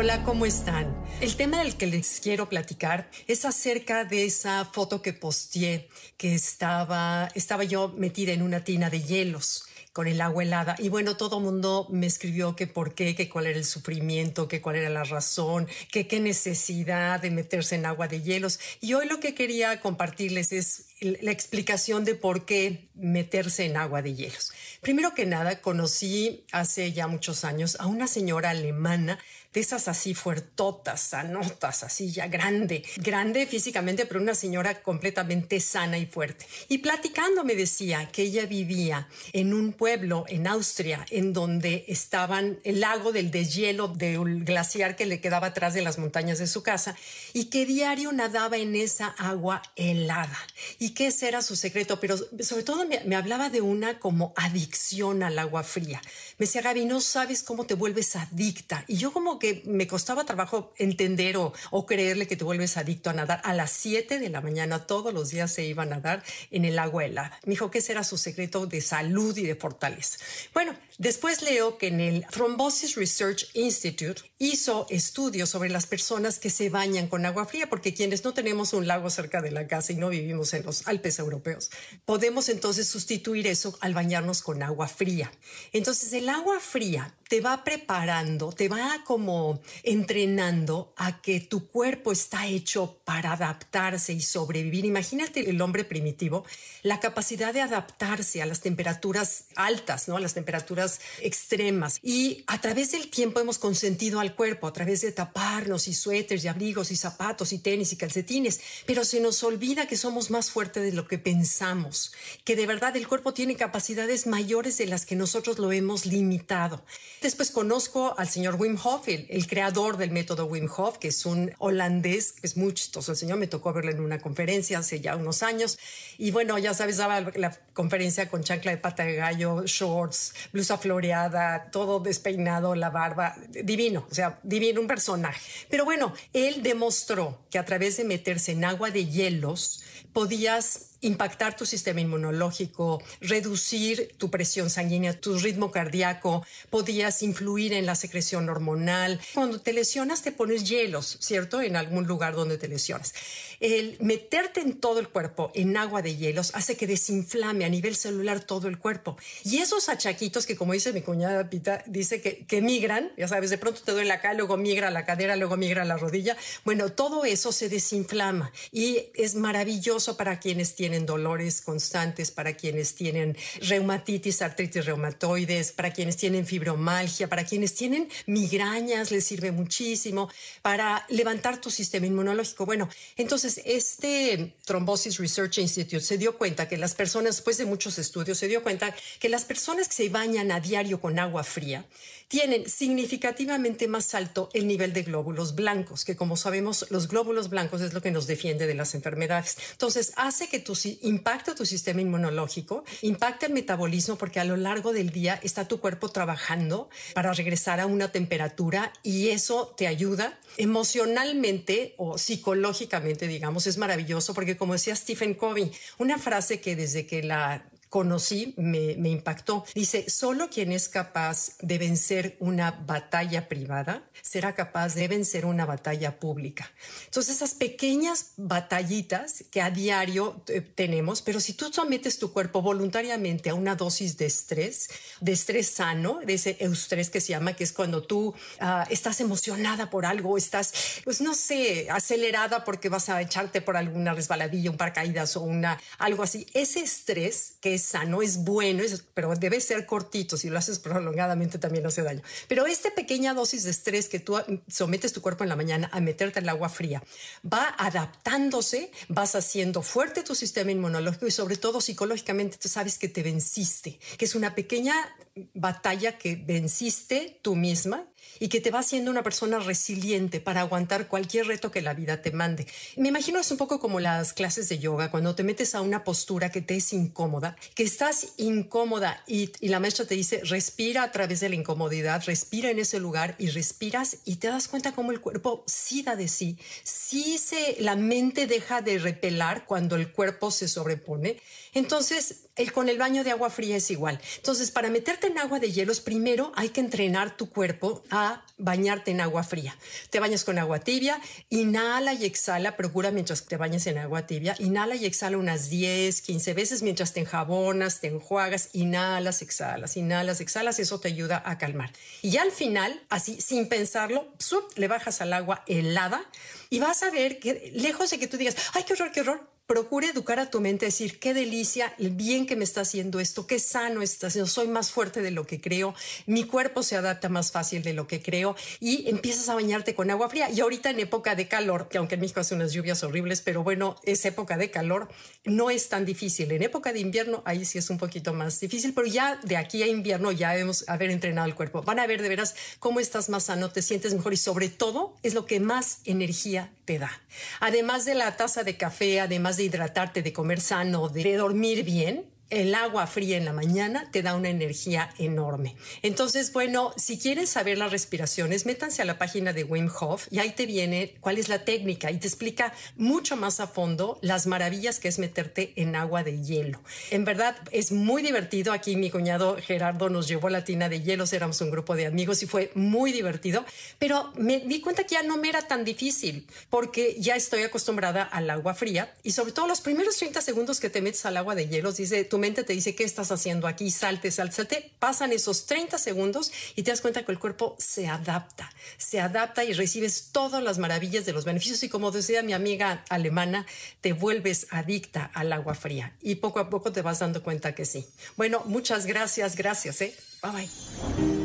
Hola, ¿cómo están? El tema del que les quiero platicar es acerca de esa foto que posteé que estaba, estaba yo metida en una tina de hielos con el agua helada. Y bueno, todo el mundo me escribió que por qué, que cuál era el sufrimiento, que cuál era la razón, que qué necesidad de meterse en agua de hielos. Y hoy lo que quería compartirles es la explicación de por qué meterse en agua de hielos. Primero que nada, conocí hace ya muchos años a una señora alemana de esas así fuertotas, sanotas, así ya grande, grande físicamente, pero una señora completamente sana y fuerte. Y platicando me decía que ella vivía en un pueblo en Austria en donde estaban el lago del deshielo del glaciar que le quedaba atrás de las montañas de su casa y que diario nadaba en esa agua helada ese era su secreto, pero sobre todo me, me hablaba de una como adicción al agua fría. Me decía, Gaby, no sabes cómo te vuelves adicta. Y yo como que me costaba trabajo entender o, creerle que te vuelves adicto a nadar. A las 7 de la mañana todos los días se iba a nadar en el agua helada. Me dijo que ese era su secreto de salud y de fortaleza. Bueno, después leo que en el Thrombosis Research Institute hizo estudios sobre las personas que se bañan con agua fría, porque quienes no tenemos un lago cerca de la casa y no vivimos en los Alpes europeos, podemos entonces sustituir eso al bañarnos con agua fría. Entonces el agua fría te va preparando, te va como entrenando a que tu cuerpo está hecho para adaptarse y sobrevivir. Imagínate el hombre primitivo, la capacidad de adaptarse a las temperaturas altas, ¿no? A las temperaturas extremas. Y a través del tiempo hemos consentido al cuerpo, a través de taparnos y suéteres y abrigos y zapatos y tenis y calcetines. Pero se nos olvida que somos más fuertes de lo que pensamos, que de verdad el cuerpo tiene capacidades mayores de las que nosotros lo hemos limitado. Después conozco al señor Wim Hof, el, creador del método Wim Hof, que es un holandés, que es muy chistoso. El señor me tocó verlo en una conferencia hace ya unos años. Y bueno, ya sabes, daba la conferencia con chancla de pata de gallo, shorts, blusa floreada, todo despeinado, la barba, divino, o sea, divino, un personaje. Pero bueno, él demostró que a través de meterse en agua de hielos podías impactar tu sistema inmunológico, reducir tu presión sanguínea, tu ritmo cardíaco, podías influir en la secreción hormonal. Cuando te lesionas te pones hielos, ¿cierto? En algún lugar donde te lesionas. El meterte en todo el cuerpo en agua de hielos hace que desinflame a nivel celular todo el cuerpo. Y esos achaquitos que, como dice mi cuñada Pita, dice que, que migran, ya sabes, de pronto te duele acá, luego migra la cadera, luego migra la rodilla. Bueno, todo eso se desinflama y es maravilloso para quienes tienen tienen dolores constantes, para quienes tienen reumatitis, artritis reumatoides, para quienes tienen fibromalgia, para quienes tienen migrañas, les sirve muchísimo para levantar tu sistema inmunológico. Bueno, entonces este Thrombosis Research Institute se dio cuenta que las personas, después de muchos estudios, se dio cuenta que las personas que se bañan a diario con agua fría tienen significativamente más alto el nivel de glóbulos blancos, que como sabemos, los glóbulos blancos es lo que nos defiende de las enfermedades. Entonces, hace que tu impacte tu sistema inmunológico, impacta el metabolismo, porque a lo largo del día está tu cuerpo trabajando para regresar a una temperatura y eso te ayuda emocionalmente o psicológicamente, digamos, es maravilloso, porque como decía Stephen Covey, una frase que desde que la conocí me, impactó. Dice, solo quien es capaz de vencer una batalla privada será capaz de vencer una batalla pública. Entonces, esas pequeñas batallitas que a diario eh, tenemos, pero si tú sometes tu cuerpo voluntariamente a una dosis de estrés, de estrés sano, de ese eustrés que se llama, que es cuando tú ah, estás emocionada por algo, estás, pues no sé, acelerada porque vas a echarte por alguna resbaladilla, un paracaídas o una, algo así. Ese estrés que sano, es bueno, pero debe ser cortito. Si lo haces prolongadamente también hace daño. Pero esta pequeña dosis de estrés que tú sometes tu cuerpo en la mañana a meterte el agua fría va adaptándose, vas haciendo fuerte tu sistema inmunológico y sobre todo psicológicamente tú sabes que te venciste, que es una pequeña batalla que venciste tú misma y que te va haciendo una persona resiliente para aguantar cualquier reto que la vida te mande. Me imagino es un poco como las clases de yoga, cuando te metes a una postura que te es incómoda, que estás incómoda y, la maestra te dice, respira a través de la incomodidad, respira en ese lugar y respiras y te das cuenta cómo el cuerpo sí da de sí, sí se, la mente deja de repelar cuando el cuerpo se sobrepone. Entonces, el, con el baño de agua fría es igual. Entonces, para meterte en agua de hielos, primero hay que entrenar tu cuerpo a bañarte en agua fría. Te bañas con agua tibia, inhala y exhala, procura mientras te bañas en agua tibia, inhala y exhala unas 10, 15 veces mientras te enjabonas, te enjuagas, inhalas, exhalas, inhalas, exhalas, eso te ayuda a calmar. Y al final, así sin pensarlo, le bajas al agua helada y vas a ver que lejos de que tú digas, ay, qué horror, qué horror, procure educar a tu mente, decir, qué delicia, el bien que me está haciendo esto, qué sano está haciendo, soy más fuerte de lo que creo, mi cuerpo se adapta más fácil de lo que creo y empiezas a bañarte con agua fría. Y ahorita en época de calor, que aunque en México hace unas lluvias horribles, pero bueno, es época de calor, no es tan difícil. En época de invierno, ahí sí es un poquito más difícil, pero ya de aquí a invierno ya debemos haber entrenado el cuerpo. Van a ver de veras cómo estás más sano, te sientes mejor y sobre todo es lo que más energía te da. Además de la taza de café, además de hidratarte, de comer sano, de dormir bien, el agua fría en la mañana te da una energía enorme. Entonces, bueno, si quieres saber las respiraciones, métanse a la página de Wim Hof y ahí te viene cuál es la técnica y te explica mucho más a fondo las maravillas que es meterte en agua de hielo. En verdad, es muy divertido. Aquí mi cuñado Gerardo nos llevó a la tina de hielos, éramos un grupo de amigos y fue muy divertido, pero me di cuenta que ya no me era tan difícil porque ya estoy acostumbrada al agua fría y sobre todo los primeros 30 segundos que te metes al agua de hielos, dice, mente te dice, ¿qué estás haciendo aquí? Salte, salte, salte. Pasan esos 30 segundos y te das cuenta que el cuerpo se adapta, se adapta y recibes todas las maravillas de los beneficios. Y como decía mi amiga alemana, te vuelves adicta al agua fría y poco a poco te vas dando cuenta que sí. Bueno, muchas gracias, gracias. ¿eh? Bye bye.